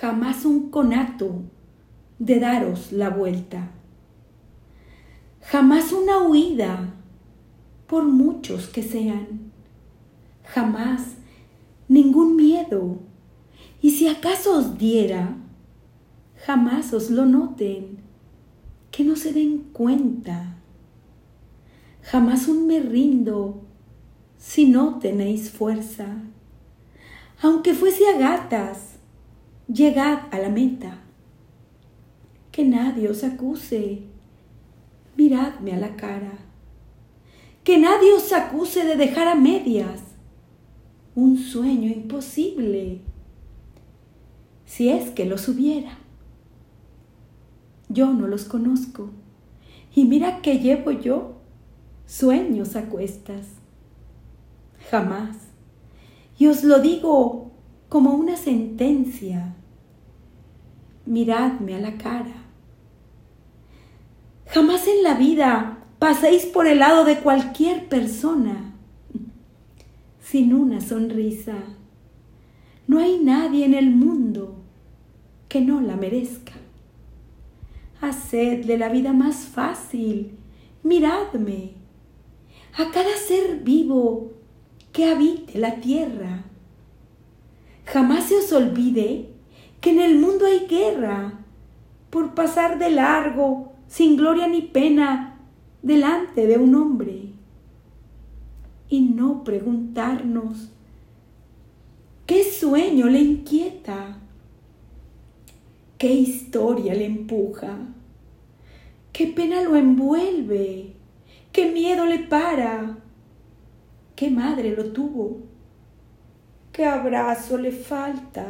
jamás un conato de daros la vuelta, jamás una huida, por muchos que sean, jamás ningún miedo, y si acaso os diera, jamás os lo noten, que no se den cuenta, jamás un me rindo si no tenéis fuerza, aunque fuese a gatas, llegad a la meta que nadie os acuse. Miradme a la cara. Que nadie os acuse de dejar a medias un sueño imposible. Si es que los hubiera. Yo no los conozco. Y mira que llevo yo sueños a cuestas. Jamás. Y os lo digo como una sentencia. Miradme a la cara Jamás en la vida paséis por el lado de cualquier persona sin una sonrisa. No hay nadie en el mundo que no la merezca. Hacedle la vida más fácil. Miradme a cada ser vivo que habite la tierra. Jamás se os olvide que en el mundo hay guerra por pasar de largo sin gloria ni pena, delante de un hombre. Y no preguntarnos, ¿qué sueño le inquieta? ¿Qué historia le empuja? ¿Qué pena lo envuelve? ¿Qué miedo le para? ¿Qué madre lo tuvo? ¿Qué abrazo le falta?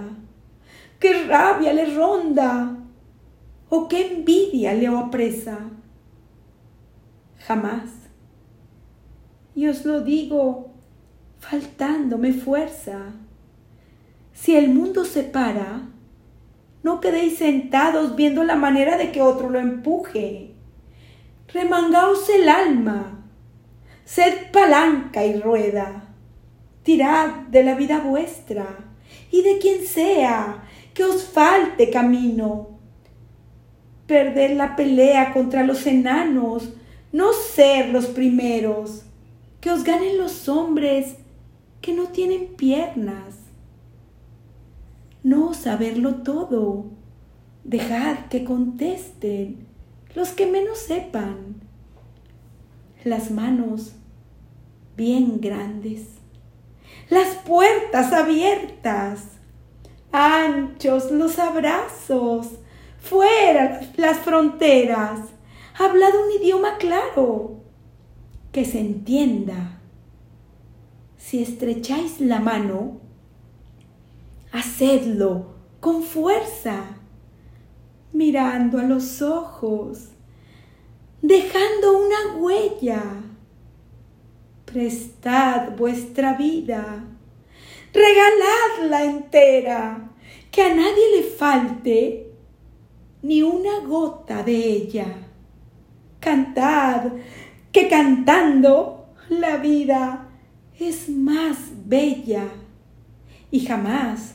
¿Qué rabia le ronda? ¿O qué envidia le opresa? Jamás. Y os lo digo faltándome fuerza. Si el mundo se para, no quedéis sentados viendo la manera de que otro lo empuje. Remangaos el alma, sed palanca y rueda. Tirad de la vida vuestra y de quien sea que os falte camino perder la pelea contra los enanos, no ser los primeros, que os ganen los hombres que no tienen piernas. No saberlo todo, dejad que contesten los que menos sepan. Las manos bien grandes, las puertas abiertas, anchos los abrazos, fuera las fronteras, hablad un idioma claro, que se entienda. Si estrecháis la mano, hacedlo con fuerza, mirando a los ojos, dejando una huella. Prestad vuestra vida, regaladla entera, que a nadie le falte ni una gota de ella. Cantad, que cantando la vida es más bella. Y jamás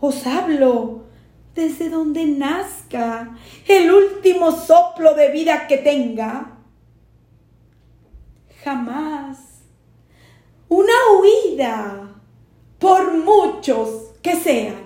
os hablo desde donde nazca el último soplo de vida que tenga. Jamás una huida, por muchos que sean.